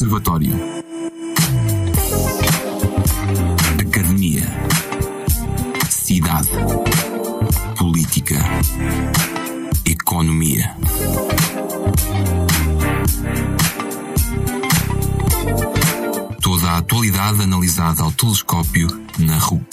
Observatório. Academia. Cidade. Política. Economia. Toda a atualidade analisada ao telescópio na RUC.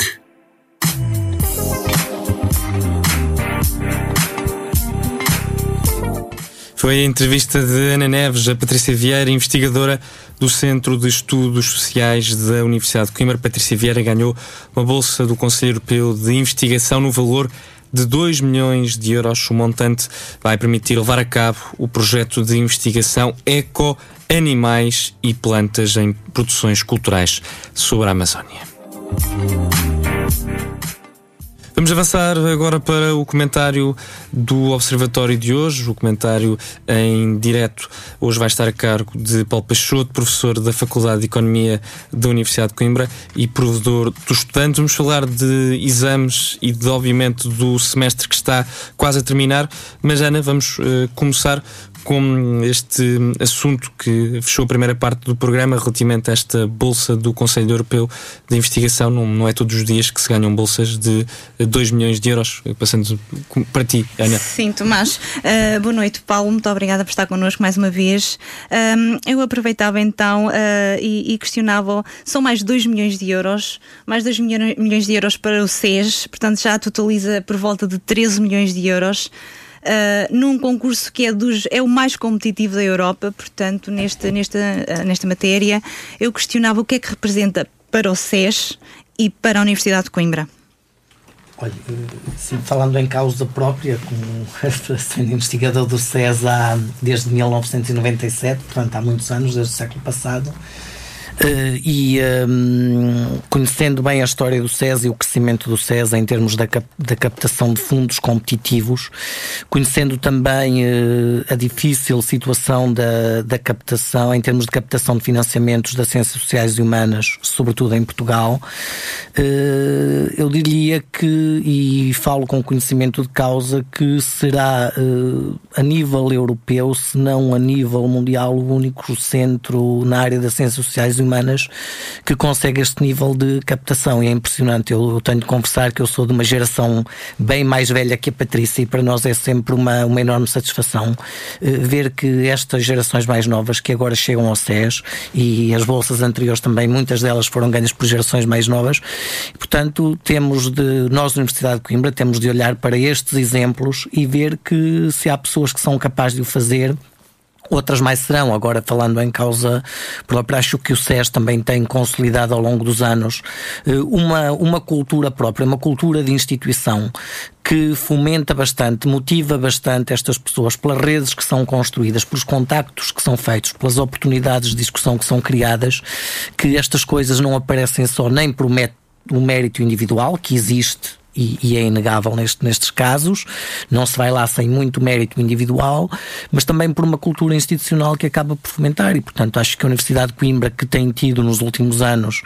Foi a entrevista de Ana Neves a Patrícia Vieira, investigadora do Centro de Estudos Sociais da Universidade de Coimbra. Patrícia Vieira ganhou uma bolsa do Conselho Europeu de Investigação no valor de 2 milhões de euros. O montante vai permitir levar a cabo o projeto de investigação Eco Animais e Plantas em Produções Culturais sobre a Amazónia. Vamos avançar agora para o comentário do Observatório de hoje. O comentário em direto hoje vai estar a cargo de Paulo Peixoto, professor da Faculdade de Economia da Universidade de Coimbra e provedor dos estudantes. Vamos falar de exames e, de, obviamente, do semestre que está quase a terminar. Mas, Ana, vamos uh, começar com este assunto que fechou a primeira parte do programa relativamente a esta bolsa do Conselho Europeu de Investigação. Não, não é todos os dias que se ganham bolsas de 2 milhões de euros. Passando para ti, Ana. Sim, Tomás. Uh, boa noite, Paulo. Muito obrigada por estar connosco mais uma vez. Um, eu aproveitava então uh, e, e, questionava: são mais de 2 milhões de euros, mais 2 milhões de euros para o SES, portanto já totaliza por volta de 13 milhões de euros uh, num concurso que é, dos, é o mais competitivo da Europa, portanto, neste, nesta, uh, nesta matéria, eu questionava o que é que representa para o SES e para a Universidade de Coimbra. Olha, sim, falando em causa própria, como sendo investigador do SES há, desde 1997, portanto há muitos anos, desde o século passado, e um, conhecendo bem a história do SES e o crescimento do SES em termos da, cap da captação de fundos competitivos, conhecendo também uh, a difícil situação da, da captação, em termos de captação de financiamentos das ciências sociais e humanas, sobretudo em Portugal, uh, eu diria que, e falo com conhecimento de causa, que será a nível europeu, se não a nível mundial, o único centro na área das ciências sociais e humanas que consegue este nível de captação e é impressionante. Eu, tenho de confessar que eu sou de uma geração bem mais velha que a Patrícia e para nós é sempre uma, uma enorme satisfação eh, ver que estas gerações mais novas que agora chegam ao SES e as bolsas anteriores também, muitas delas foram ganhas por gerações mais novas. Portanto, temos de, nós, Universidade de Coimbra, temos de olhar para estes exemplos e ver que se há pessoas que são capazes de o fazer, Outras mais serão, agora falando em causa própria, acho que o SES também tem consolidado ao longo dos anos eh, uma, uma cultura própria, uma cultura de instituição que fomenta bastante, motiva bastante estas pessoas pelas redes que são construídas, pelos contactos que são feitos, pelas oportunidades de discussão que são criadas, que estas coisas não aparecem só nem por o mérito individual, que existe e, e, é inegável neste, nestes casos. Não se vai lá sem muito mérito individual, mas também por uma cultura institucional que acaba por fomentar. E, portanto, acho que a Universidade de Coimbra, que tem tido nos últimos anos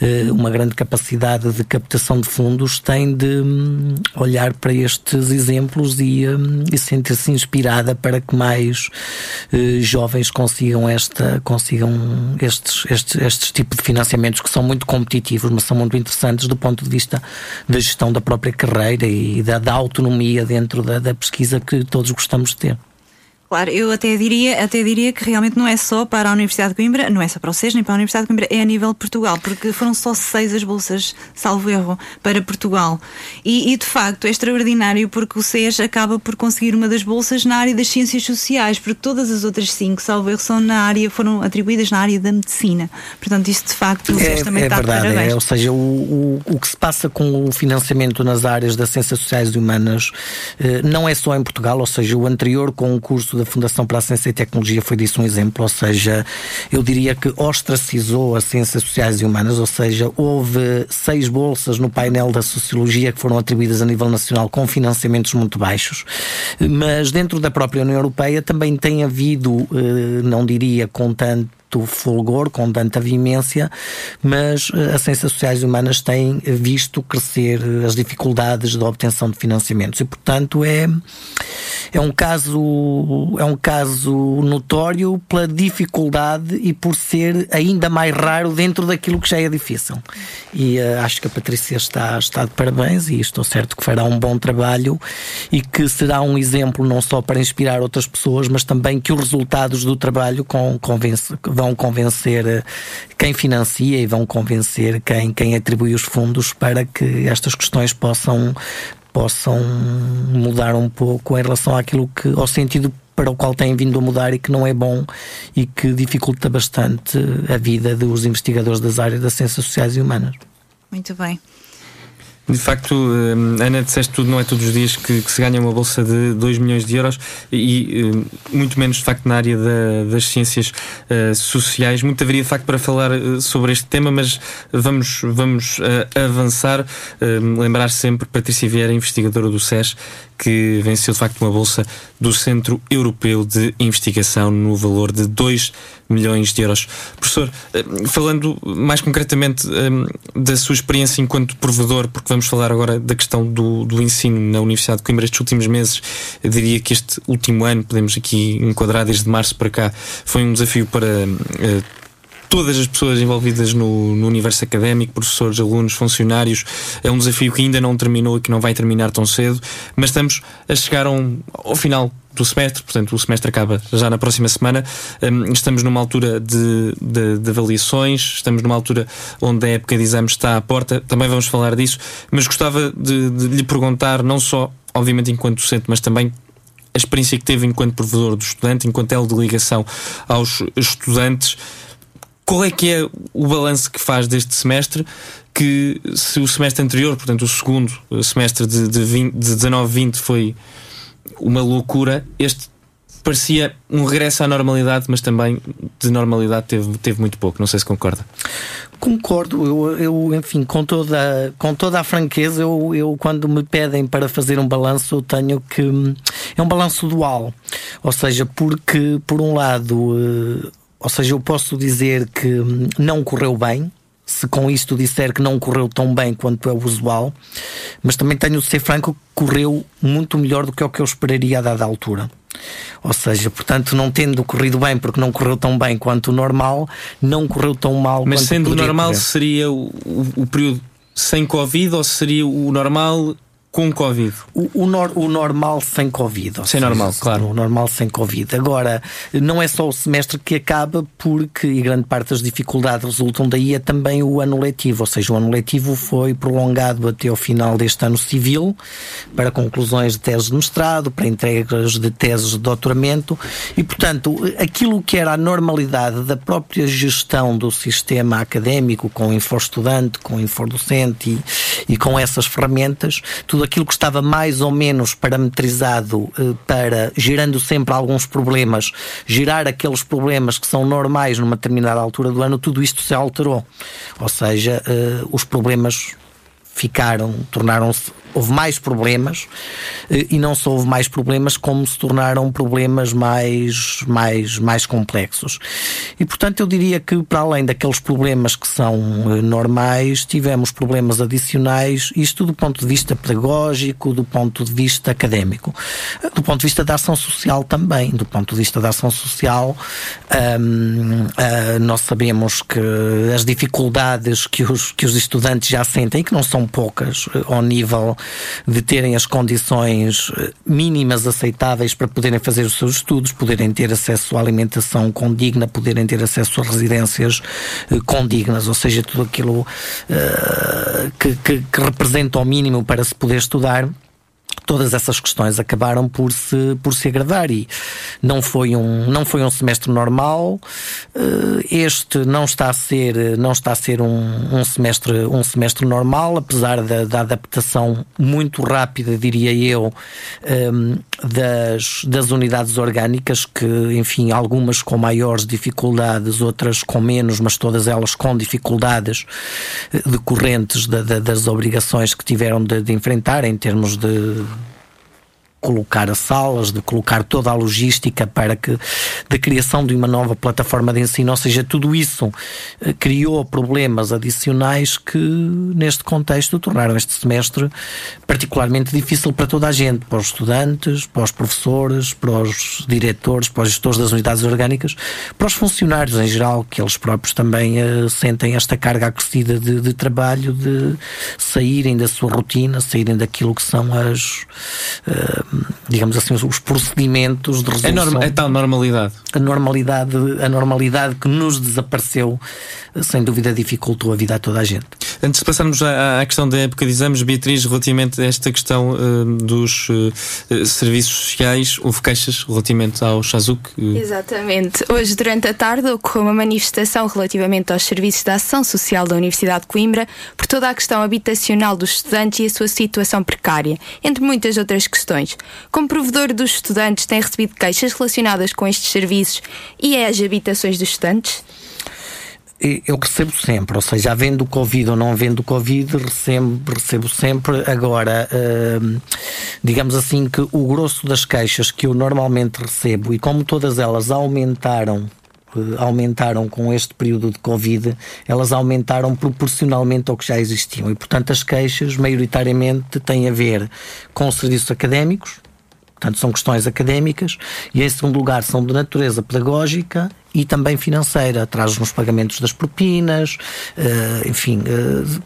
eh, uma grande capacidade de captação de fundos, tem de hum, olhar para estes exemplos e, hum, e sentir-se inspirada para que mais eh, jovens consigam, esta, consigam estes, estes, estes tipos de financiamentos que são muito competitivos, mas são muito interessantes do ponto de vista da gestão da própria carreira e da, da autonomia dentro da, da pesquisa que todos gostamos de ter. Claro, eu até diria, até diria que realmente não é só para a Universidade de Coimbra, não é só para o SES nem para a Universidade de Coimbra, é a nível de Portugal, porque foram só seis as bolsas, salvo erro, para Portugal. E, e de facto é extraordinário porque o SES acaba por conseguir uma das bolsas na área das ciências sociais, porque todas as outras cinco, salvo erro, são na área, foram atribuídas na área da medicina. Portanto, isso de facto o SES é, também é está verdade, de É, ou seja, o, o, o que se passa com o financiamento nas áreas das ciências sociais e humanas eh, não é só em Portugal, ou seja, o anterior concurso da Fundação para a Ciência e Tecnologia foi disso um exemplo, ou seja, eu diria que ostracizou as ciências sociais e humanas, ou seja, houve seis bolsas no painel da Sociologia que foram atribuídas a nível nacional com financiamentos muito baixos, mas dentro da própria União Europeia também tem havido, eh, não diria com tanto tanto fulgor, com tanta vimência, mas eh, as ciências sociais humanas têm visto crescer as dificuldades de obtenção de financiamentos e, portanto, é, é um caso é um caso notório pela dificuldade e por ser ainda mais raro dentro daquilo que já é difícil. E uh, acho que a Patrícia está, está de parabéns e estou certo que fará um bom trabalho e que será um exemplo não só para inspirar outras pessoas, mas também que os resultados do trabalho com, vão convencer eh, quem financia e vão convencer quem, quem atribui os fundos para que estas questões possam possam mudar um pouco em relação àquilo que ao sentido para o qual têm vindo a mudar e que não é bom e que dificulta bastante a vida dos investigadores das áreas das ciências sociais e humanas. Muito bem. De facto, eh, Ana, disseste tudo, não é todos os dias que, que, se ganha uma bolsa de 2 milhões de euros e eh, muito menos, de facto, na área da, das ciências uh, sociais. Muito haveria, de facto, para falar sobre este tema, mas vamos, vamos uh, avançar. Uh, lembrar sempre Patrícia Vieira, investigadora do SES, que venceu de facto uma bolsa do Centro Europeu de Investigação no valor de 2 milhões de euros. Professor, eh, falando mais concretamente eh, da sua experiência enquanto provedor, porque vamos falar agora da questão do, do ensino na Universidade de Coimbra estes últimos meses, eu diria que este último ano, podemos aqui enquadrar desde março para cá, foi um desafio para uh, todas as pessoas envolvidas no, no, universo académico, professores, alunos, funcionários. É um desafio que ainda não terminou e que não vai terminar tão cedo, mas estamos a chegar um, ao final do semestre, portanto o semestre acaba já na próxima semana. Um, estamos numa altura de, de, de, avaliações, estamos numa altura onde a época de exames está à porta, também vamos falar disso, mas gostava de, de lhe perguntar, não só, obviamente, enquanto docente, mas também a experiência que teve enquanto provedor do estudante, enquanto elo de ligação aos estudantes. Qual é que é o balanço que faz deste semestre? Que se o semestre anterior, portanto, o segundo semestre de, de, 20, de 19-20 foi uma loucura, este parecia um regresso à normalidade, mas também de normalidade teve, teve muito pouco. Não sei se concorda. Concordo, eu, eu enfim, com toda, com toda a franqueza, eu, eu quando me pedem para fazer um balanço, eu tenho que. É um balanço dual. Ou seja, porque, por um lado, eh, ou seja, eu posso dizer que não correu bem, se com isto disser que não correu tão bem quanto é o usual, mas também tenho de ser franco que correu muito melhor do que o que eu esperaria a dada altura. Ou seja, portanto, não tendo corrido bem porque não correu tão bem quanto o normal, não correu tão mal mas quanto sendo normal correr. seria o, o, o período sem Covid ou seria o normal com Covid? O, o, nor, o normal sem Covid. Sem seja, normal, claro. O normal sem Covid. Agora, não é só o semestre que acaba, porque, e grande parte das dificuldades resultam daí, é também o ano letivo. Ou seja, o ano letivo foi prolongado até ao final deste ano civil, para conclusões de teses de mestrado, para entregas de teses de doutoramento, e, portanto, aquilo que era a normalidade da própria gestão do sistema académico, com o Infor-Estudante, com o Infor-Docente e, e com essas ferramentas, tudo aquilo que estava mais ou menos parametrizado eh, para, gerando sempre alguns problemas, gerar aqueles problemas que são normais numa determinada altura do ano, tudo isto se alterou. Ou seja, eh, os problemas ficaram, tornaram-se houve mais problemas eh, e não só houve mais problemas, como se tornaram problemas mais, mais, mais complexos. E portanto eu diria que para além daqueles problemas que são eh, normais, tivemos problemas adicionais, isto do ponto de vista pedagógico, do ponto de vista académico, eh, do ponto de vista da ação social também, do ponto de vista da ação social, hum, nós sabemos que as dificuldades que os, que os estudantes já sentem, que não são poucas ao nível de terem as condições eh, mínimas aceitáveis para poderem fazer os seus estudos, poderem ter acesso à alimentação condigna, poderem ter acesso a residências eh, condignas, ou seja, tudo aquilo uh, que, que, que representa o mínimo para se poder estudar todas essas questões acabaram por se, por se agradar e não foi um, não foi um semestre normal. Eh, este não está a ser, não está a ser um, um semestre, um semestre normal, apesar da, da adaptação muito rápida, diria eu, ehm, das, das unidades orgânicas, que, enfim, algumas com maiores dificuldades, outras com menos, mas todas elas com dificuldades eh, decorrentes das obrigações que tiveram de, de enfrentar em termos de colocar as salas, de colocar toda a logística para que da criação de uma nova plataforma de ensino, ou seja, tudo isso eh, criou problemas adicionais que neste contexto tornaram este semestre particularmente difícil para toda a gente, para os estudantes, para os professores, para os diretores, para os gestores das unidades orgânicas, para os funcionários em geral, que eles próprios também uh, sentem esta carga acrescida de, de trabalho, de saírem da sua rotina, saírem daquilo que são as uh, digamos assim, os procedimentos de resolução. É, norma, é tal normalidade. A normalidade, a normalidade que nos desapareceu, sem dúvida dificultou a vida a toda a gente. Antes de passarmos à, à questão da época de exames, Beatriz, relativamente a esta questão uh, dos uh, serviços sociais, houve queixas relativamente ao Chazuk? Exatamente. Hoje, durante a tarde, ocorreu uma manifestação relativamente aos serviços da ação social da Universidade de Coimbra por toda a questão habitacional dos estudantes e a sua situação precária, entre muitas outras questões. Como provedor dos estudantes, tem recebido queixas relacionadas com estes serviços e é as habitações dos estudantes? eu recebo sempre, ou seja, havendo Covid ou não havendo Covid, recebo, recebo sempre. Agora, uh, digamos assim que o grosso das queixas que eu normalmente recebo, e como todas elas aumentaram aumentaram com este período de Covid, elas aumentaram proporcionalmente ao que já existiam. E, portanto, as queixas, maioritariamente, têm a ver com serviços académicos, Portanto, são questões académicas e, em segundo lugar, são de natureza pedagógica e também financeira. Traz nos pagamentos das propinas, uh, enfim, uh,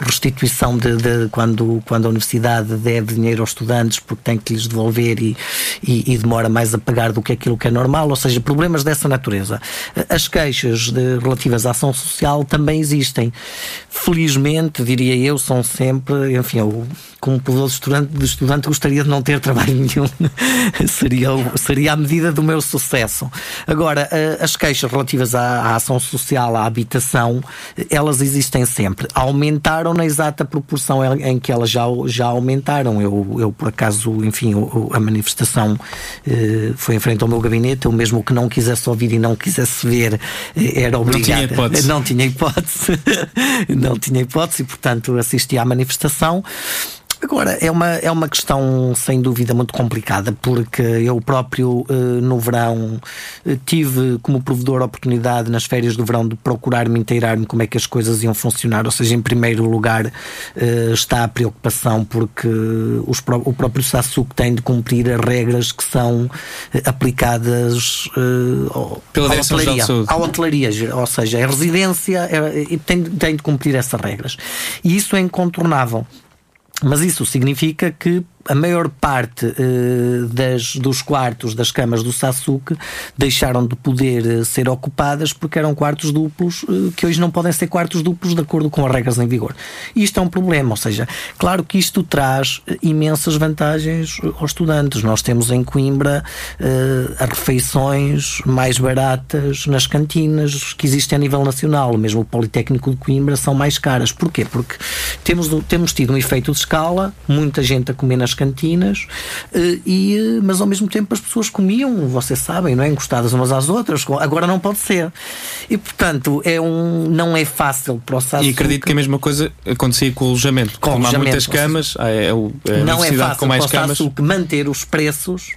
restituição de, de, quando, quando a universidade deve dinheiro aos estudantes porque tem que lhes devolver e, e, e, demora mais a pagar do que aquilo que é normal, ou seja, problemas dessa natureza. As queixas de, relativas à ação social também existem. Felizmente, diria eu, são sempre, enfim, eu, como poderoso estudante, de estudante gostaria de não ter trabalho nenhum. seria, seria a medida do meu sucesso. Agora, as queixas relativas à, à ação social, à habitação, elas existem sempre. Aumentar aumentaram na exata proporção em que elas já, já aumentaram. Eu, eu por acaso, enfim, a manifestação eh, foi em frente ao meu gabinete. Eu mesmo que não quisesse ouvir e não quisesse ver, eh, era obrigado. Não tinha hipótese. Não tinha hipótese. não tinha hipótese e, portanto, assisti à manifestação. Agora, é uma, é uma questão sem dúvida muito complicada, porque eu próprio eh, no verão eh, tive como provedor a oportunidade nas férias do verão de procurar-me inteirar-me como é que as coisas iam funcionar. Ou seja, em primeiro lugar eh, está a preocupação porque os, o próprio SASUC tem de cumprir as regras que são aplicadas Pela à hotelaria, à hotelaria, ou seja, é residência e tem, tem de cumprir essas regras. E isso é incontornável. Mas isso significa que a maior parte uh, das, dos quartos das camas do Sasuke deixaram de poder uh, ser ocupadas porque eram quartos duplos uh, que hoje não podem ser quartos duplos de acordo com as regras em vigor. E isto é um problema, ou seja, claro que isto traz imensas vantagens aos estudantes. Nós temos em Coimbra as refeições mais baratas nas cantinas que existem a nível nacional, mesmo o Politécnico de Coimbra são mais caras. Porquê? Porque temos, temos tido um efeito de escala, muita gente a comer nas cantinas, eh, e, eh, mas ao mesmo tempo as pessoas comiam, vocês sabem, não é? Encostadas umas às outras. Agora não pode ser. E portanto, é um, não é fácil para o E acredito que a mesma coisa acontecia com o alojamento. Com Como alojamento, há muitas camas, é, é, não é fácil com mais para o camas. manter os preços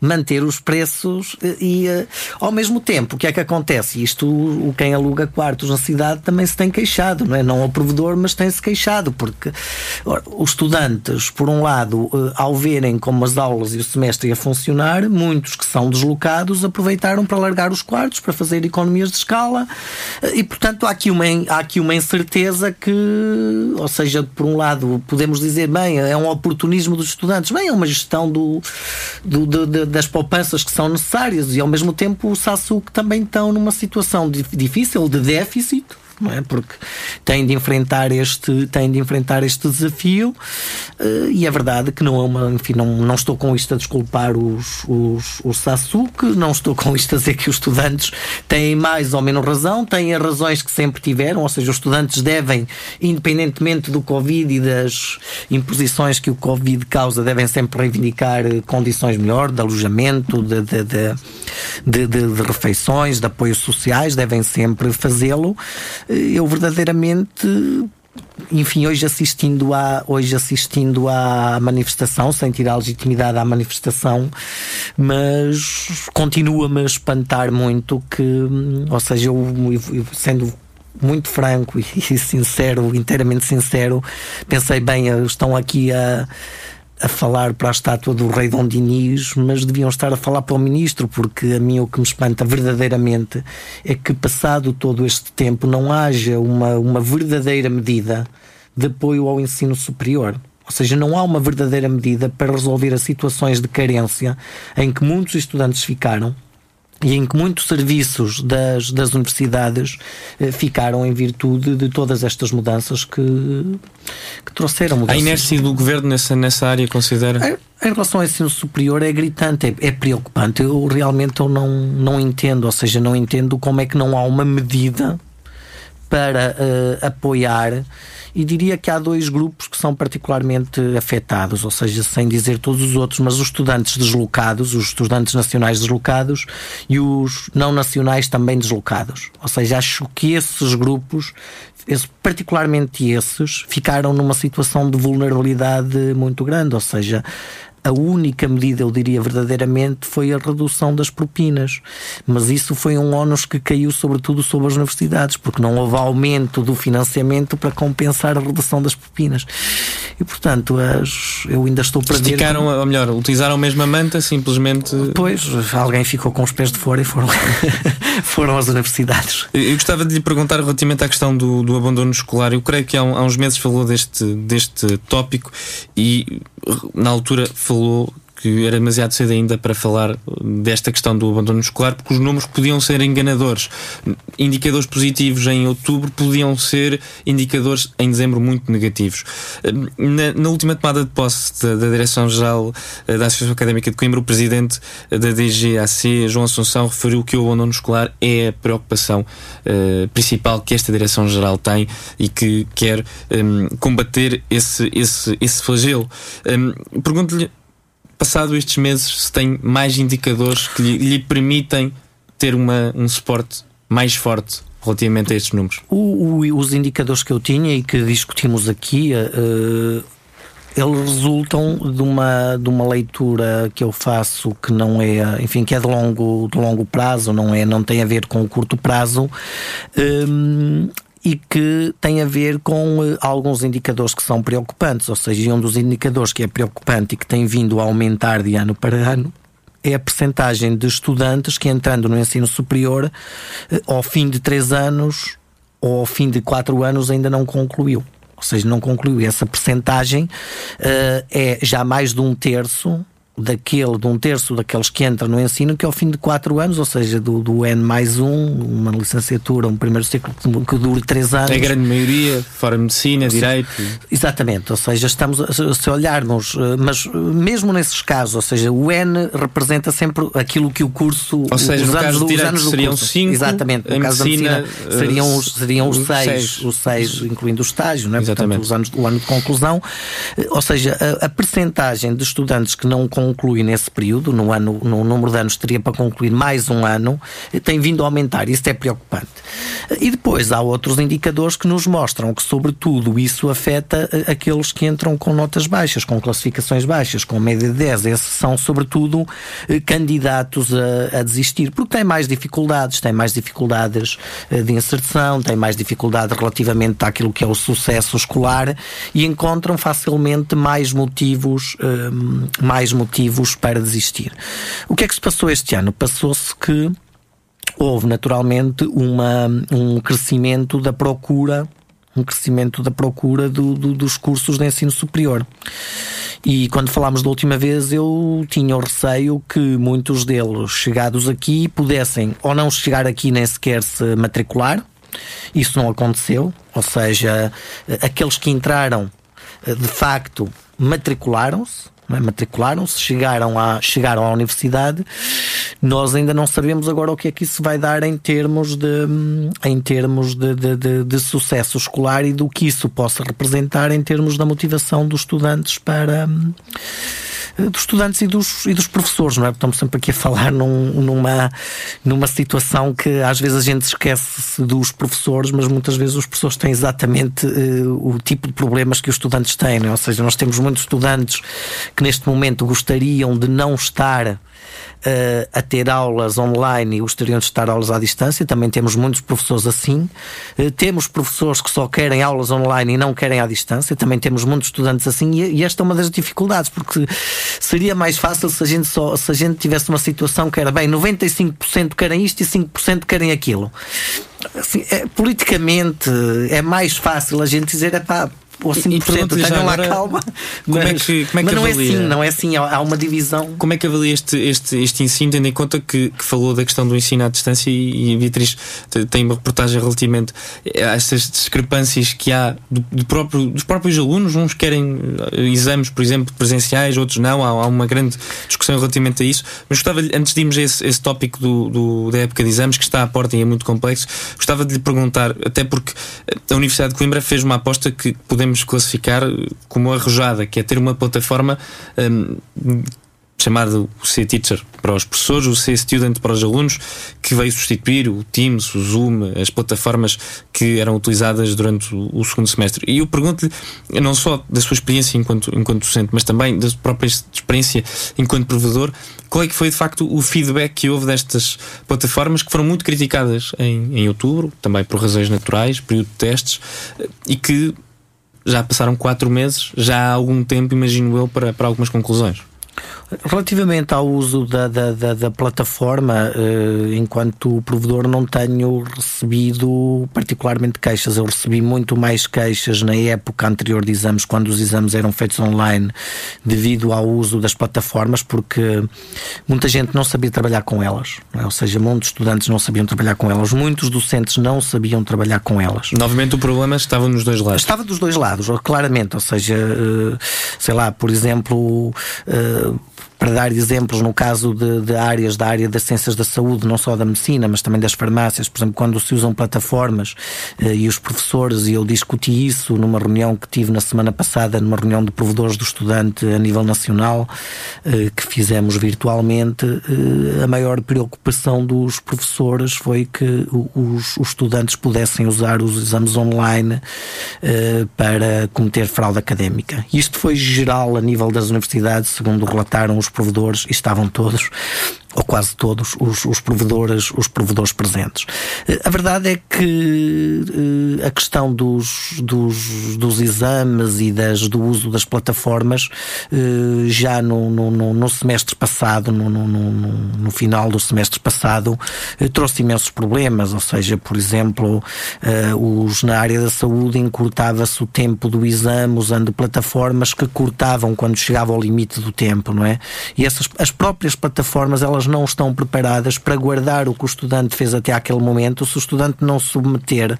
manter os preços eh, e, eh, ao mesmo tempo, o que é que acontece? Isto, o quem aluga quartos na cidade também se tem queixado, não é? Não ao provedor, mas tem-se queixado, porque os estudantes, por um lado, eh, ao verem como as aulas e o semestre ia funcionar, muitos que são deslocados aproveitaram para largar os quartos, para fazer economias de escala e, portanto, há aqui uma, há aqui uma incerteza que, ou seja, por um lado, podemos dizer, bem, é um oportunismo dos estudantes, bem, é uma gestão do, do, do das poupanças que são necessárias e ao mesmo tempo o Sassuco também estão numa situação difícil de déficit não é? Porque têm de enfrentar este, têm de enfrentar este desafio uh, e é verdade que não é uma, enfim, não, não estou com isto a desculpar os, os, os Sasuke, não estou com isto a dizer que os estudantes têm mais ou menos razão, têm as razões que sempre tiveram, ou seja, os estudantes devem, independentemente do Covid e das imposições que o Covid causa, devem sempre reivindicar condições melhores de alojamento, de, de, de, de refeições, de apoios sociais, devem sempre fazê-lo eu verdadeiramente enfim, hoje assistindo, à, hoje assistindo à manifestação, sem tirar legitimidade à manifestação, mas continua-me a espantar muito que, ou seja, eu, eu sendo muito franco e sincero, inteiramente sincero, pensei bem, estão aqui a a falar para a estátua do rei Dom Dinis, mas deviam estar a falar para o ministro, porque a mim o que me espanta verdadeiramente é que, passado todo este tempo, não haja uma, uma verdadeira medida de apoio ao ensino superior. Ou seja, não há uma verdadeira medida para resolver as situações de carência em que muitos estudantes ficaram e em que muitos serviços das, das universidades eh, ficaram em virtude de todas estas mudanças que, que trouxeram mudanças. A inércia do governo nessa, nessa área considera? Em relação ao ensino superior é gritante, é, é, preocupante. Eu realmente eu não, não entendo, ou seja, não entendo como é que não há uma medida para uh, apoiar e diria que há dois grupos que são particularmente afetados, ou seja, sem dizer todos os outros, mas os estudantes deslocados, os estudantes nacionais deslocados e os não nacionais também deslocados. Ou seja, acho que esses grupos, particularmente esses, ficaram numa situação de vulnerabilidade muito grande, ou seja, a única medida, eu diria verdadeiramente, foi a redução das propinas. Mas isso foi um ónus que caiu sobretudo sobre as universidades, porque não houve aumento do financiamento para compensar a redução das propinas. E portanto, as, eu ainda estou para Esticaram, ver. ou melhor, utilizaram a mesma manta, simplesmente. Pois, alguém ficou com os pés de fora e foram, foram às universidades. Eu gostava de lhe perguntar relativamente à questão do, do abandono escolar. Eu creio que há, há uns meses falou deste, deste tópico e na altura falou que era demasiado cedo ainda para falar desta questão do abandono escolar, porque os números podiam ser enganadores. Indicadores positivos em outubro podiam ser indicadores em dezembro muito negativos. Na, na última tomada de posse da, da Direção-Geral eh, da Associação Académica de Coimbra, o presidente da DGAC, João Assunção, referiu que o abandono escolar é a preocupação uh, principal que esta Direção-Geral tem e que quer um, combater esse, esse, esse flagelo. Um, Pergunto-lhe passado estes meses, se tem mais indicadores que lhe, lhe permitem ter uma, um suporte mais forte relativamente a estes números? O, o, os indicadores que eu tinha e que discutimos aqui, uh, eles resultam de uma, de uma leitura que eu faço que não é, enfim, que é de longo, de longo prazo, não é, não tem a ver com o curto prazo. Um, e que tem a ver com uh, alguns indicadores que são preocupantes, ou seja, um dos indicadores que é preocupante e que tem vindo a aumentar de ano para ano é a percentagem de estudantes que entrando no ensino superior uh, ao fim de três anos ou ao fim de quatro anos ainda não concluiu. Ou seja, não concluiu. Essa percentagem uh, é já mais de um terço daquele, de um terço daqueles que entram no ensino, que ao fim de quatro anos, ou seja, do, do N mais um, uma licenciatura, um primeiro ciclo que dure três anos. A grande maioria, fora medicina, direito. Exatamente, ou seja, estamos, se olharmos, eh, mas mesmo nesses casos, ou seja, o N representa sempre aquilo que o curso. Ou seja, os no anos, caso do, os anos do seriam curso. cinco. Exatamente, no caso medicina, da medicina seriam os, seriam os seis, seis, os seis, incluindo o estágio, não é? Exatamente. Portanto, os anos, o ano de conclusão. Eh, ou seja, a, a percentagem de estudantes que não conclui nesse período, no, ano, no número de anos teria para concluir mais um ano, tem vindo a aumentar. Isso é preocupante. E depois há outros indicadores que nos mostram que, sobretudo, isso afeta eh, aqueles que entram com notas baixas, com classificações baixas, com média de 10. Esses são, sobretudo, eh, candidatos a, a desistir, porque têm mais dificuldades, têm mais dificuldades eh, de inserção, têm mais dificuldade relativamente àquilo que é o sucesso escolar e encontram facilmente mais motivos, mais motivos para desistir. O que é que se passou este ano? Passou-se que houve naturalmente uma, um crescimento da procura um crescimento da procura do, do, dos cursos de ensino superior. E quando falámos da última vez, eu tinha o receio que muitos deles, chegados aqui, pudessem ou não chegar aqui nem sequer se matricular. Isso não aconteceu. Ou seja, aqueles que entraram, de facto, matricularam-se? Matricularam-se, chegaram, à, chegaram à universidade. Nós ainda não sabemos agora o que é que isso vai dar em termos de, em termos de, de, de, de sucesso escolar e do que isso possa representar em termos da motivação dos estudantes para dos estudantes e dos, e dos professores, não é? Estamos sempre aqui a falar num, numa, numa situação que às vezes a gente esquece dos professores, mas muitas vezes os professores têm exatamente uh, o tipo de problemas que os estudantes têm, é? ou seja, nós temos muitos estudantes que neste momento gostariam de não estar uh, a ter aulas online e gostariam de estar aulas à distância. Também temos muitos professores assim. Uh, temos professores que só querem aulas online e não querem à distância. Também temos muitos estudantes assim. E, e esta é uma das dificuldades, porque seria mais fácil se a gente, só, se a gente tivesse uma situação que era bem 95% querem isto e 5% querem aquilo. Assim, é, politicamente é mais fácil a gente dizer é pá ou 5%, tenham lá calma. Como é que, como é que mas não avalia? é assim, não é assim, há uma divisão. Como é que avalia este, este, este ensino, tendo em conta que, que falou da questão do ensino à distância e, e a Beatriz tem uma reportagem relativamente a estas discrepâncias que há do, do próprio, dos próprios alunos, uns querem eh, exames, por exemplo, presenciais, outros não, há, há uma grande discussão relativamente a isso. Mas gostava, antes de irmos a esse, esse tópico do, do, da época de exames, que está à porta e é muito complexo, gostava de lhe perguntar, até porque a Universidade de Coimbra fez uma aposta que podemos podemos classificar como arrojada, que é ter uma plataforma um, chamada o C-Teacher para os professores, o C-Student para os alunos, que veio substituir o Teams, o Zoom, as plataformas que eram utilizadas durante o, o segundo semestre. E eu pergunto-lhe, não só da sua experiência enquanto, enquanto docente, mas também da própria experiência enquanto provedor, qual é que foi de facto o feedback que houve destas plataformas que foram muito criticadas em, em outubro, também por razões naturais, período de testes, e que já passaram quatro meses, já há algum tempo, imagino eu, para, para algumas conclusões. Relativamente ao uso da, da, da, da plataforma, eh, enquanto provedor, não tenho recebido particularmente queixas. Eu recebi muito mais queixas na época anterior de exames, quando os exames eram feitos online, devido ao uso das plataformas, porque muita gente não sabia trabalhar com elas. É? Ou seja, muitos estudantes não sabiam trabalhar com elas, muitos docentes não sabiam trabalhar com elas. Novamente, o problema estava nos dois lados. Estava dos dois lados, claramente. Ou seja, eh, sei lá, por exemplo eh, para dar exemplos no caso de, de, áreas da área das ciências da saúde, não só da medicina, mas também das farmácias, por exemplo, quando se usam plataformas eh, e os professores, e eu discuti isso numa reunião que tive na semana passada, numa reunião de provedores do estudante a nível nacional, eh, que fizemos virtualmente, eh, a maior preocupação dos professores foi que os, os estudantes pudessem usar os exames online para cometer fraude académica. Isto foi geral a nível das universidades, segundo relataram os provedores e estavam todos ou quase todos os, os, provedores, os provedores presentes. Eh, a verdade é que uh, a questão dos, dos, dos, exames e das, do uso das plataformas uh, já no, no, no, semestre passado, no, no, final do semestre passado, trouxe imensos problemas, ou seja, por exemplo, os, na área da saúde encurtava-se o tempo do exame usando plataformas que cortavam quando chegava ao limite do tempo, não é? E essas, as próprias plataformas, elas não estão preparadas para guardar o que o estudante fez até aquele momento se o estudante não submeter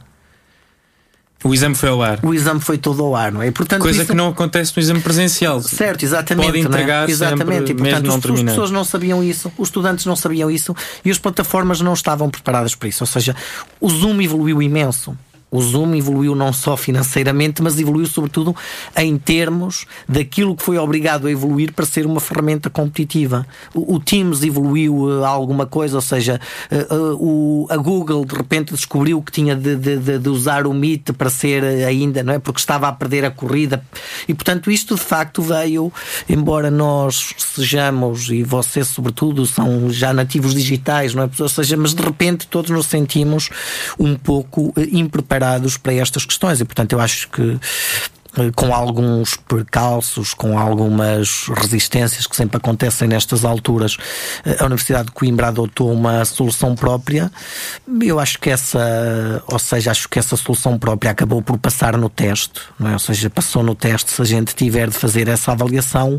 o exame foi ao ar. O exame foi todo ao ar, não é? Portanto, Coisa isso... que não acontece no exame presencial. Certo, exatamente. Pode entregar é? Exatamente. E portanto, os, as pessoas não sabiam isso, os estudantes não sabiam isso e as plataformas não estavam preparadas para isso. Ou seja, o Zoom evoluiu imenso o Zoom evoluiu não só financeiramente, mas evoluiu sobretudo em termos daquilo que foi obrigado a evoluir para ser uma ferramenta competitiva. O, o Teams evoluiu uh, alguma coisa, ou seja, uh, uh, o, a Google de repente descobriu que tinha de, de, de, usar o Meet para ser ainda, não é? Porque estava a perder a corrida. E portanto, isto de facto veio, embora nós sejamos, e vocês sobretudo, são já nativos digitais, não é? Ou seja, mas de repente todos nos sentimos um pouco impreparados preparados para estas questões. E, portanto, eu acho que com alguns percalços, com algumas resistências que sempre acontecem nestas alturas, eh, a Universidade de Coimbra adotou uma solução própria. Eu acho que essa, ou seja, acho que essa solução própria acabou por passar no teste, não é? Ou seja, passou no teste. Se a gente tiver de fazer essa avaliação,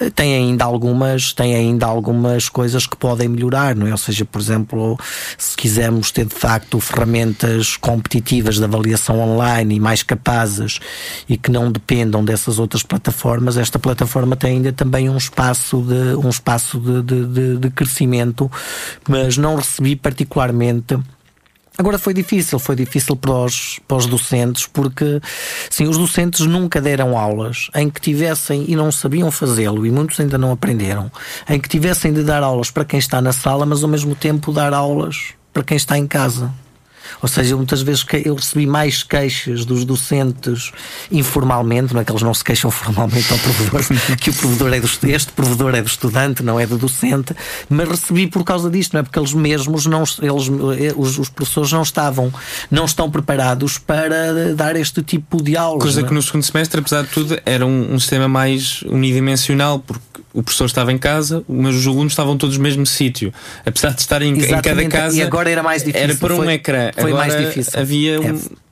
eh, tem ainda algumas, tem ainda algumas coisas que podem melhorar, não é? Ou seja, por exemplo, se quisermos ter de facto ferramentas competitivas de avaliação online e mais capazes e que não dependam dessas outras plataformas, esta plataforma tem ainda também um espaço de, um espaço de, de, de, de crescimento, mas não recebi particularmente Agora foi difícil, foi difícil para os, para os docentes, porque sim, os docentes nunca deram aulas em que tivessem e não sabiam fazê-lo, e muitos ainda não aprenderam, em que tivessem de dar aulas para quem está na sala, mas ao mesmo tempo dar aulas para quem está em casa. Ou seja, muitas vezes eu recebi mais queixas dos docentes informalmente, não é que eles não se queixam formalmente ao provedor, que o provedor é do este provedor é do estudante, não é do docente, mas recebi por causa disto, não é? Porque eles mesmos não, eles, eh, os, os professores não estavam, não estão preparados para dar este tipo de aulas. Coisa é? que no segundo semestre, apesar de tudo, era um, um sistema mais unidimensional, porque o professor estava em casa, mas os alunos estavam todos no mesmo sítio. Apesar de estarem em, em cada casa. E agora era mais difícil. Era para um foi, ecrã. Foi agora mais difícil. Havia um, é.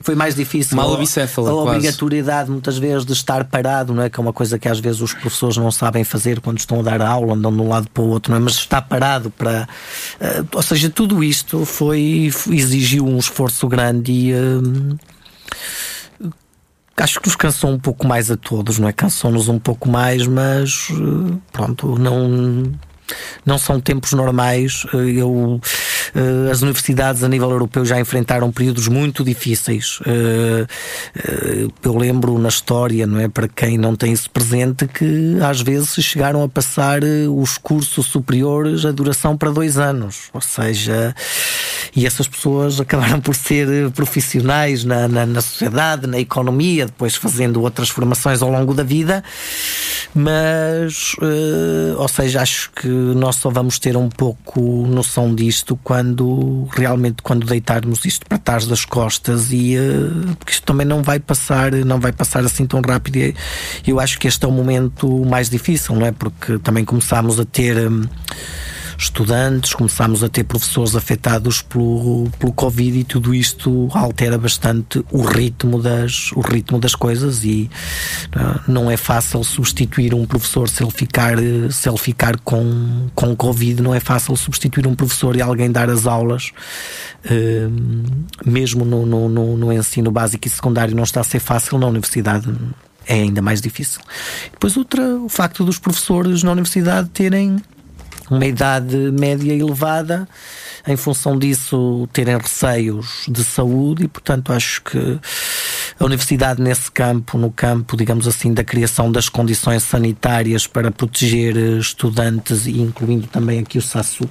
Foi mais difícil. Mal bicéfala, a, a obrigatoriedade, muitas vezes, de estar parado, não é? Que é uma coisa que às vezes os professores não sabem fazer quando estão a dar aula, andam de um lado para o outro, não é? Mas estar parado para. Uh, ou seja, tudo isto foi. exigiu um esforço grande e. Uh, acho que nos cansou um pouco mais a todos, não é? Cansou-nos um pouco mais, mas pronto, não não são tempos normais. Eu, eh, as universidades a nível europeu já enfrentaram períodos muito difíceis. Eh, eh, eu lembro na história, não é? Para quem não tem isso presente, que às vezes chegaram a passar os cursos superiores a duração para dois anos. Ou seja, e essas pessoas acabaram por ser profissionais na, na, na sociedade, na economia, depois fazendo outras formações ao longo da vida. Mas, ou seja, acho que nós só vamos ter um pouco noção disto quando realmente quando deitarmos isto para trás das costas e uh, porque isto também não vai passar, não vai passar assim tão rápido. E eu acho que este é o momento mais difícil, não é? Porque também começámos a ter um, estudantes, começámos a ter professores afetados pelo, pelo Covid e tudo isto altera bastante o ritmo das, o ritmo das coisas e uh, não é fácil substituir um professor se ele ficar, se ele ficar com, com Covid, não é fácil substituir um professor e alguém dar as aulas, uh, mesmo no, no, no, no ensino básico e secundário não está a ser fácil, na universidade é ainda mais difícil. Depois outra, o facto dos professores na universidade terem uma idade média elevada, em função disso terem receios de saúde e, portanto, acho que a universidade nesse campo, no campo, digamos assim, da criação das condições sanitárias para proteger estudantes e incluindo também aqui o SASUC,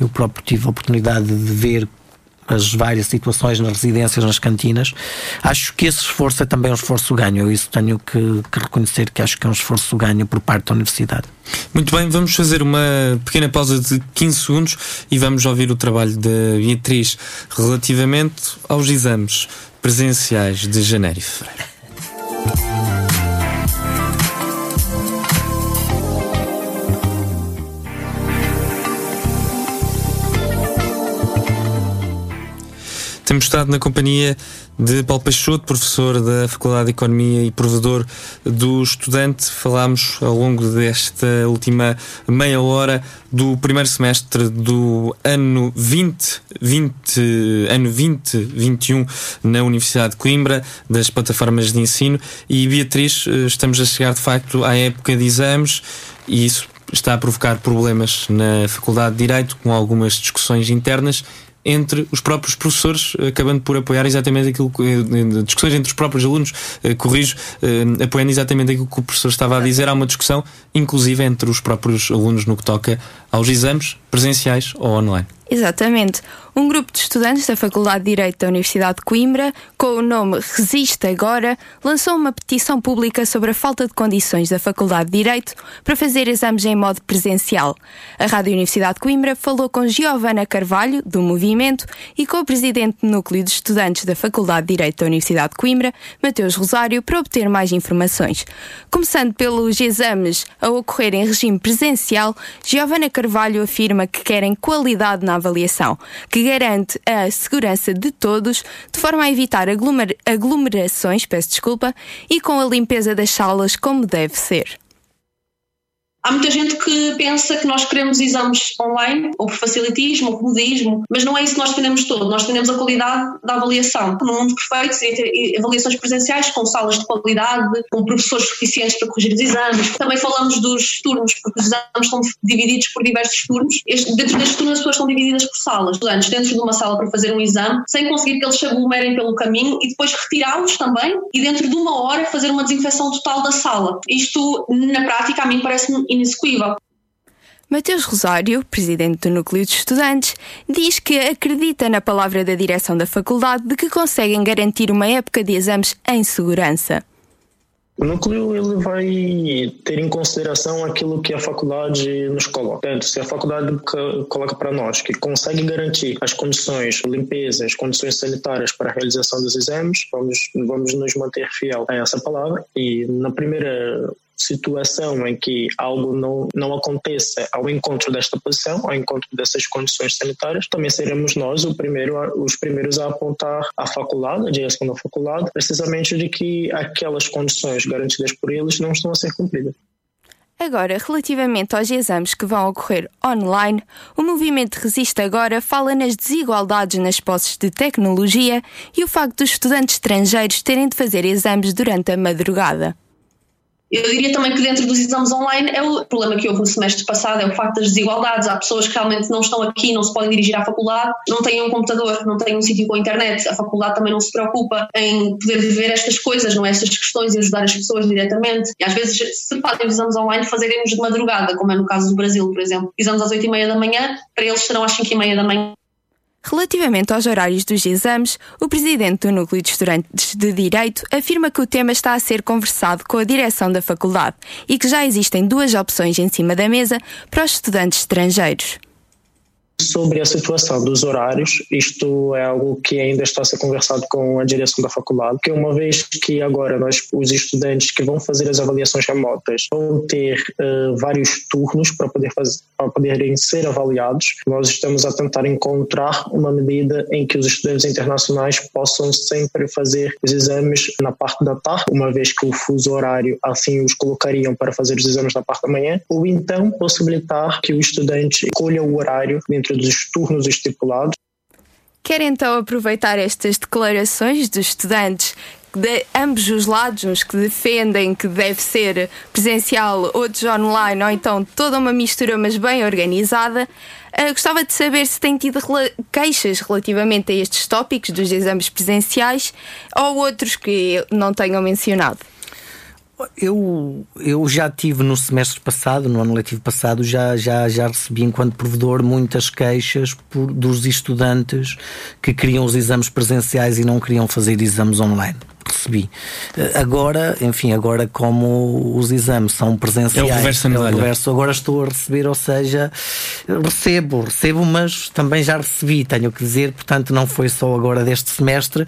eu próprio tive a oportunidade de ver as várias situações nas residências, nas cantinas. Acho que esse esforço é também um esforço ganho. Eu isso tenho que, que, reconhecer que acho que é um esforço ganho por parte da universidade. Muito bem, vamos fazer uma pequena pausa de 15 segundos e vamos ouvir o trabalho da Beatriz relativamente aos exames presenciais de janeiro e fevereiro. Temos estado na companhia de Paulo Peixoto, professor da Faculdade de Economia e provedor do estudante. Falámos ao longo desta última meia hora do primeiro semestre do ano 20, 20, ano 2021 na Universidade de Coimbra, das plataformas de ensino. E Beatriz, eh, estamos a chegar de facto à época de exames e isso está a provocar problemas na Faculdade de Direito, com algumas discussões internas entre os próprios professores, acabando por apoiar exatamente aquilo que. Eh, discussões entre os próprios alunos, eh, corrijo, eh, apoiando exatamente aquilo que o professor estava a dizer. Há uma discussão, inclusive, entre os próprios alunos no que toca aos exames presenciais ou online. Exatamente. Um grupo de estudantes da Faculdade de Direito da Universidade de Coimbra, com o nome Resiste Agora, lançou uma petição pública sobre a falta de condições da Faculdade de Direito para fazer exames em modo presencial. A Rádio Universidade de Coimbra falou com Giovana Carvalho, do Movimento, e com o presidente do Núcleo de Estudantes da Faculdade de Direito da Universidade de Coimbra, Mateus Rosário, para obter mais informações. Começando pelos exames a ocorrer em regime presencial, Giovana Carvalho afirma que querem qualidade na avaliação, que garante a segurança de todos, de forma a evitar aglomer aglomerações, peço desculpa, e com a limpeza das salas como deve ser. Há muita gente que pensa que nós queremos exames online, ou por facilitismo, ou por modismo, mas não é isso que nós defendemos todo. Nós defendemos a qualidade da avaliação. No mundo perfeito, seria avaliações presenciais com salas de qualidade, com professores suficientes para corrigir os exames. Também falamos dos turnos, porque os exames estão divididos por diversos turnos. Dentro destes turnos, as pessoas são divididas por salas. Estudantes dentro de uma sala para fazer um exame, sem conseguir que eles se aglomerem pelo caminho e depois retirá-los também e dentro de uma hora fazer uma desinfecção total da sala. Isto, na prática, a mim parece-me inexecuível. Mateus Rosário, presidente do Núcleo de Estudantes, diz que acredita na palavra da direção da faculdade de que conseguem garantir uma época de exames em segurança. O núcleo ele vai ter em consideração aquilo que a faculdade nos coloca. Portanto, se a faculdade coloca para nós que consegue garantir as condições limpeza, as condições sanitárias para a realização dos exames, vamos, vamos nos manter fiel a essa palavra. E na primeira situação em que algo não, não aconteça ao encontro desta posição, ao encontro dessas condições sanitárias, também seremos nós o primeiro, os primeiros a apontar à faculdade, a direção da faculdade, precisamente de que aquelas condições garantidas por eles não estão a ser cumpridas. Agora, relativamente aos exames que vão ocorrer online, o movimento Resiste Agora fala nas desigualdades nas posses de tecnologia e o facto dos estudantes estrangeiros terem de fazer exames durante a madrugada. Eu diria também que dentro dos exames online é o problema que houve no semestre passado, é o facto das desigualdades. Há pessoas que realmente não estão aqui, não se podem dirigir à faculdade, não têm um computador, não têm um sítio com internet. A faculdade também não se preocupa em poder viver estas coisas, não é? Estas questões e ajudar as pessoas diretamente. E às vezes se fazem exames online, fazerem-nos de madrugada, como é no caso do Brasil, por exemplo. Exames às 8 e meia da manhã, para eles serão às 5 e meia da manhã. Relativamente aos horários dos exames, o presidente do Núcleo de Estudantes de Direito afirma que o tema está a ser conversado com a direção da faculdade e que já existem duas opções em cima da mesa para os estudantes estrangeiros. Sobre a situação dos horários, isto é algo que ainda está a ser conversado com a direção da faculdade, que uma vez que agora nós, os estudantes que vão fazer as avaliações remotas vão ter uh, vários turnos para, poder fazer, para poderem ser avaliados, nós estamos a tentar encontrar uma medida em que os estudantes internacionais possam sempre fazer os exames na parte da tarde, uma vez que o fuso horário assim os colocariam para fazer os exames na parte da manhã, ou então possibilitar que o estudante escolha o horário dentro dentro dos turnos estipulados. Quero então aproveitar estas declarações dos estudantes de ambos os lados, uns que defendem que deve ser presencial, outros online, ou então toda uma mistura, mas bem organizada. Uh, gostava de saber se tem tido queixas relativamente a estes tópicos dos exames presenciais ou outros que não tenham mencionado. Eu, eu já tive no semestre passado, no ano letivo passado, já, já, já recebi enquanto provedor muitas queixas por, dos estudantes que queriam os exames presenciais e não queriam fazer exames online recebi. Eh, agora, enfim, agora como os exames são presenciais, é o reverso, é o reverso agora estou a receber, ou seja, recebo, recebo, mas também já recebi, tenho que dizer, portanto não foi só agora deste semestre,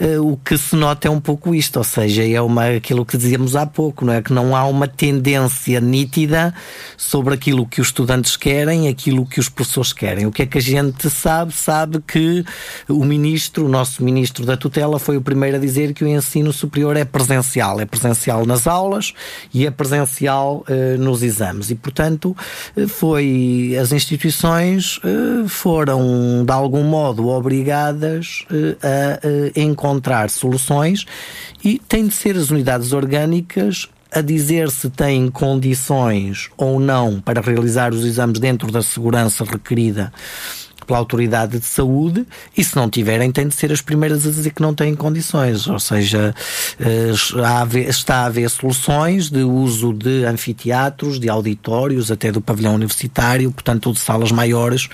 uh, o que se nota é um pouco isto, ou seja, é uma, aquilo que dizíamos há pouco, não é? Que não há uma tendência nítida sobre aquilo que os estudantes querem, aquilo que os professores querem. O que é que a gente sabe? Sabe que o ministro, o nosso ministro da tutela, foi o primeiro a dizer que o ensino superior é presencial, é presencial nas aulas e é presencial uh, nos exames. E, portanto, uh, foi as instituições uh, foram de algum modo obrigadas a encontrar soluções e têm de ser as unidades orgânicas a dizer se têm condições ou não para realizar os exames dentro da segurança requerida pela autoridade de saúde e se não tiverem têm de ser as primeiras a dizer que não têm condições, ou seja, eh, está a haver soluções de uso de anfiteatros, de auditórios, até do pavilhão universitário, portanto de salas maiores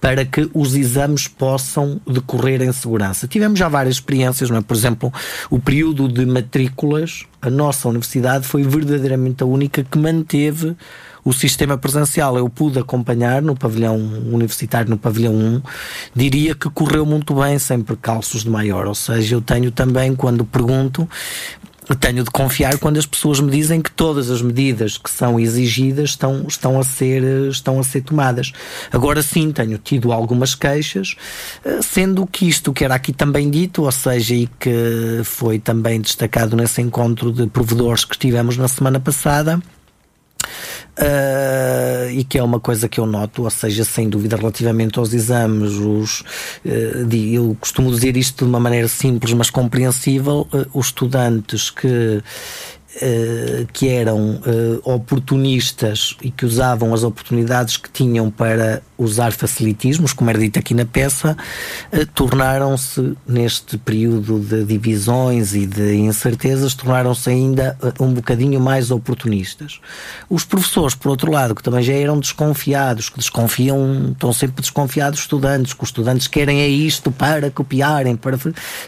para que os exames possam decorrer em segurança. Tivemos já várias experiências, não é? Por exemplo, o período de matrículas, a nossa universidade foi verdadeiramente a única que manteve o sistema presencial eu pude acompanhar no pavilhão universitário, no pavilhão 1, diria que correu muito bem, sem percalços de maior. Ou seja, eu tenho também, quando pergunto, tenho de confiar quando as pessoas me dizem que todas as medidas que são exigidas estão, estão, a, ser, estão a ser tomadas. Agora sim, tenho tido algumas queixas, eh, sendo que isto que era aqui também dito, ou seja, e que foi também destacado nesse encontro de provedores que tivemos na semana passada, Uh, e que é uma coisa que eu noto, ou seja, sem dúvida, relativamente aos exames, os, uh, eu costumo dizer isto de uma maneira simples, mas compreensível, uh, os estudantes que que eram uh, oportunistas e que usavam as oportunidades que tinham para usar facilitismos, como era dito aqui na peça, uh, tornaram-se, neste período de divisões e de incertezas, tornaram-se ainda um bocadinho mais oportunistas. Os professores, por outro lado, que também já eram desconfiados, que desconfiam, estão sempre desconfiados dos estudantes, que os estudantes querem é isto para copiarem, para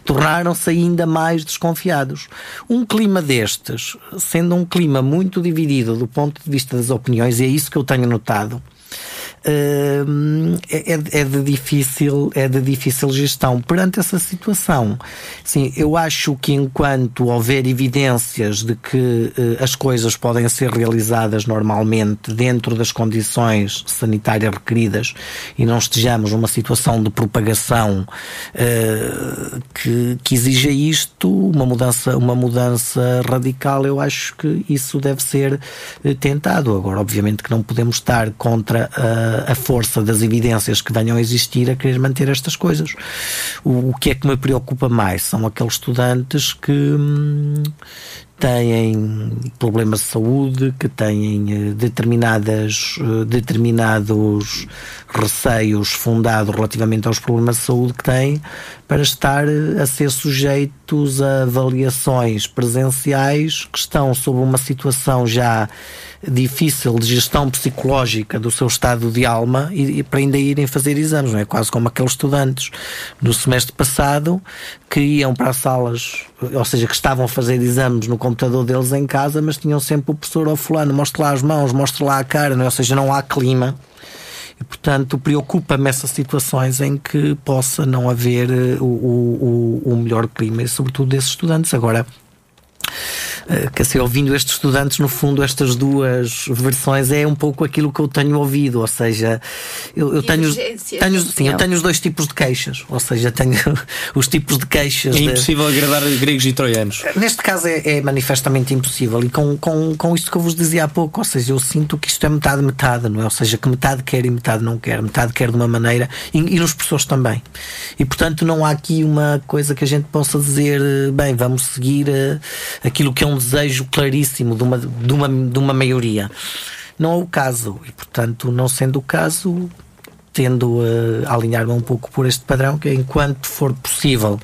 tornaram-se ainda mais desconfiados. Um clima destes sendo um clima muito dividido do ponto de vista das opiniões, e é isso que eu tenho notado. É, é, é, de difícil é de difícil gestão. Perante essa situação sim eu acho que enquanto houver evidências de que uh, as coisas podem ser realizadas normalmente dentro das condições sanitárias requeridas e não estejamos numa situação de propagação uh, que, que exija isto uma mudança uma mudança radical eu acho que isso deve ser uh, tentado. Agora obviamente que não podemos estar contra a a força das evidências que venham a existir a querer manter estas coisas. O, o que é que me preocupa mais são aqueles estudantes que hum, têm problemas de saúde, que têm eh, determinadas, eh, determinados receios fundados relativamente aos problemas de saúde que têm, para estar a ser sujeitos a avaliações presenciais que estão sob uma situação já difícil de gestão psicológica do seu estado de alma e, e, para ainda irem fazer exames, não é? Quase como aqueles estudantes no semestre passado que iam para as salas, ou seja, que estavam a fazer exames no computador deles em casa, mas tinham sempre o professor ao fulano, mostre lá as mãos, mostre lá a cara, é? ou seja, não há clima e, portanto, preocupa-me essas situações em que possa não haver eh, o, o, o melhor clima, e sobretudo desses estudantes. Agora, que assim, ouvindo estes estudantes, no fundo, estas duas versões é um pouco aquilo que eu tenho ouvido, ou seja, eu, eu tenho, tenho, sim, eu tenho os dois tipos de queixas, ou seja, tenho os tipos de queixas. É impossível de... agradar gregos e troianos. Neste caso é, é, manifestamente impossível, e com, com, com isto que eu vos dizia há pouco, ou seja, eu sinto que isto é metade-metade, não é? Ou seja, que metade quer e metade não quer, metade quer de uma maneira, e, e nos professores também. E portanto, não há aqui uma coisa que a gente possa dizer, eh, bem, vamos seguir aquilo que é um desejo claríssimo de uma, de uma, de uma maioria. Não é o caso, e portanto, não sendo o caso, tendo a alinhar-me um pouco por este padrão, que é enquanto for possível,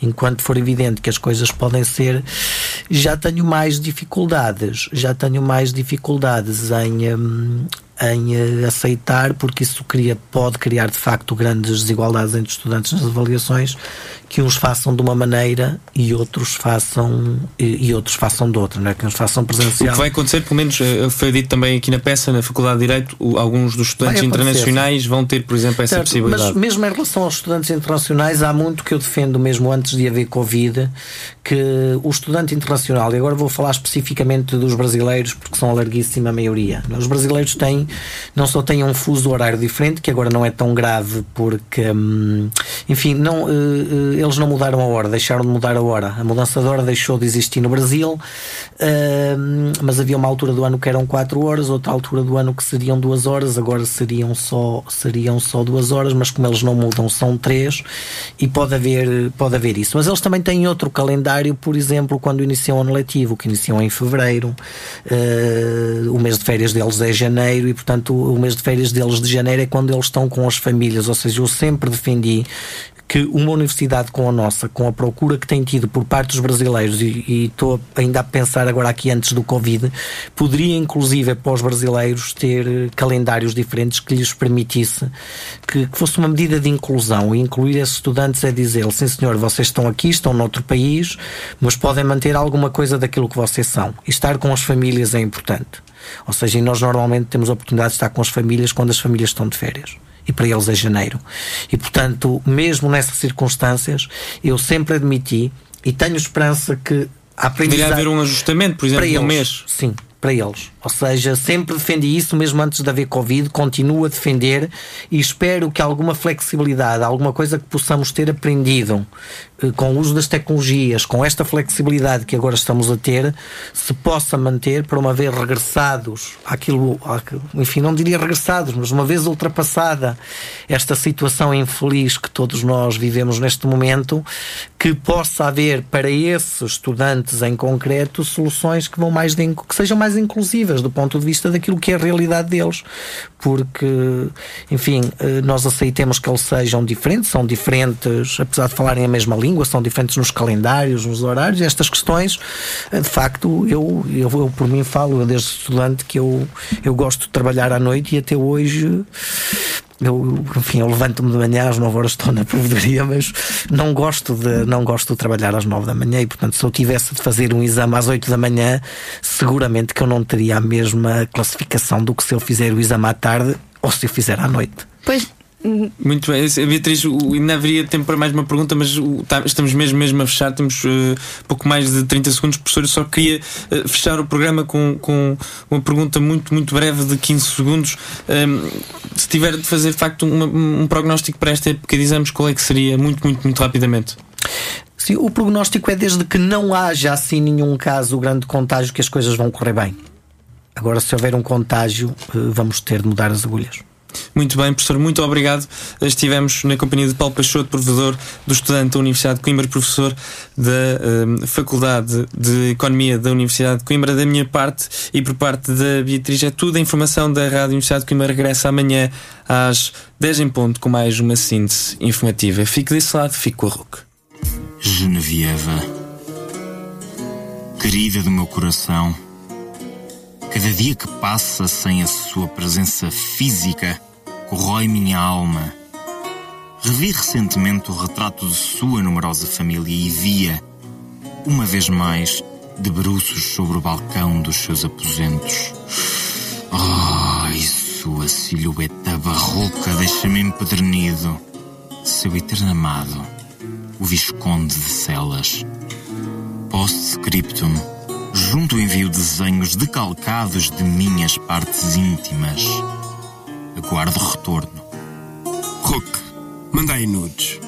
enquanto for evidente que as coisas podem ser, já tenho mais dificuldades, já tenho mais dificuldades em, hum, em eh, aceitar, porque isso cria, pode criar de facto grandes desigualdades entre estudantes nas avaliações, que uns façam de uma maneira e outros façam e, e outros façam de outra, não é? Que uns façam presencial. O que vai acontecer, pelo menos eh, foi dito também aqui na peça, na Faculdade de Direito, alguns dos estudantes internacionais vão ter, por exemplo, essa certo, possibilidade. Mas mesmo em relação aos estudantes internacionais, há muito que eu defendo, mesmo antes de haver Covid, que o estudante internacional, e agora vou falar especificamente dos brasileiros, porque são a larguíssima maioria. Os brasileiros têm, não só têm um fuso horário diferente, que agora não é tão grave, porque, hum, enfim, não eh, eles não mudaram a hora, deixaram de mudar a hora. A mudança de hora deixou de existir no Brasil, uh, mas havia uma altura do ano que eram 4 horas, outra altura do ano que seriam 2 horas, agora seriam só, seriam só 2 horas, mas como eles não mudam, são 3 e pode haver, pode haver isso. Mas eles também têm outro calendário, por exemplo, quando iniciam o ano letivo, que iniciam em fevereiro, uh, o mês de férias deles é janeiro e, portanto, o mês de férias deles de janeiro é quando eles estão com as famílias, ou seja, eu sempre defendi que uma universidade com a nossa, com a procura que tem tido por parte dos brasileiros, e estou ainda a pensar agora aqui antes do Covid, poderia inclusive para os brasileiros ter eh, calendários diferentes que lhes permitisse que, que fosse uma medida de inclusão e incluir esses estudantes é dizer sim senhor, vocês estão aqui, estão noutro país, mas podem manter alguma coisa daquilo que vocês são. E estar com as famílias é importante. Ou seja, nós normalmente temos a oportunidade de estar com as famílias quando as famílias estão de férias e para eles é janeiro. E portanto, mesmo nessas circunstâncias, eu sempre admiti e tenho esperança que a aprendizagem. Deveria haver um ajustamento, por exemplo, para um mês. Sim, para eles. Ou seja, sempre defendi isso, mesmo antes de haver Covid, continuo a defender e espero que alguma flexibilidade, alguma coisa que possamos ter aprendido eh, com o uso das tecnologias, com esta flexibilidade que agora estamos a ter, se possa manter para uma vez regressados àquilo, enfim, não diria regressados, mas uma vez ultrapassada esta situação infeliz que todos nós vivemos neste momento, que possa haver para esses estudantes em concreto soluções que vão mais de, que sejam mais inclusivas do ponto de vista daquilo que é a realidade deles, porque, enfim, eh, nós aceitemos que eles sejam diferentes, são diferentes, apesar de falarem a mesma língua, são diferentes nos calendários, nos horários, estas questões, eh, de facto, eu, eu, eu por mim falo, eu desde estudante, que eu, eu gosto de trabalhar à noite e até hoje eu, enfim, eu levanto-me de manhã às 9 horas estou na provedoria, mas não gosto de não gosto de trabalhar às 9 da manhã e portanto se eu tivesse de fazer um exame às 8 da manhã, seguramente que eu não teria a mesma classificação do que se eu fizer o exame à tarde ou se eu fizer à noite. Pois muito bem, Beatriz, ainda haveria tempo para mais uma pergunta, mas tá, estamos mesmo, mesmo a fechar, temos uh, pouco mais de 30 segundos, professor. Eu só queria uh, fechar o programa com, com uma pergunta muito, muito breve de 15 segundos. Um, se tiver de fazer de facto um, um prognóstico para esta época exames, qual é que seria? Muito, muito, muito rapidamente. Sim, o prognóstico é desde que não haja assim nenhum caso grande contágio que as coisas vão correr bem. Agora, se houver um contágio, eh, vamos ter de mudar as agulhas. Muito bem, professor, muito obrigado. Estivemos na companhia de Paulo Peixoto, provedor do estudante da Universidade de Coimbra, professor da uh, Faculdade de Economia da Universidade de Coimbra. Da minha parte e por parte da Beatriz, é tudo. A informação da Rádio Universidade de Coimbra regressa amanhã às 10 em ponto com mais uma síntese informativa. Fique desse lado, fique com a RUC. Genevieva, querida do meu coração Cada dia que passa sem a sua presença física corrói minha alma. Revi recentemente o retrato de sua numerosa família e via, uma vez mais, de bruços sobre o balcão dos seus aposentos. Oh, e sua silhueta barroca deixa-me empedernido. Seu eterno amado, o Visconde de Celas. Post-scriptum junto envio desenhos decalcados de minhas partes íntimas. Aguardo retorno. Rook, mandai nudes.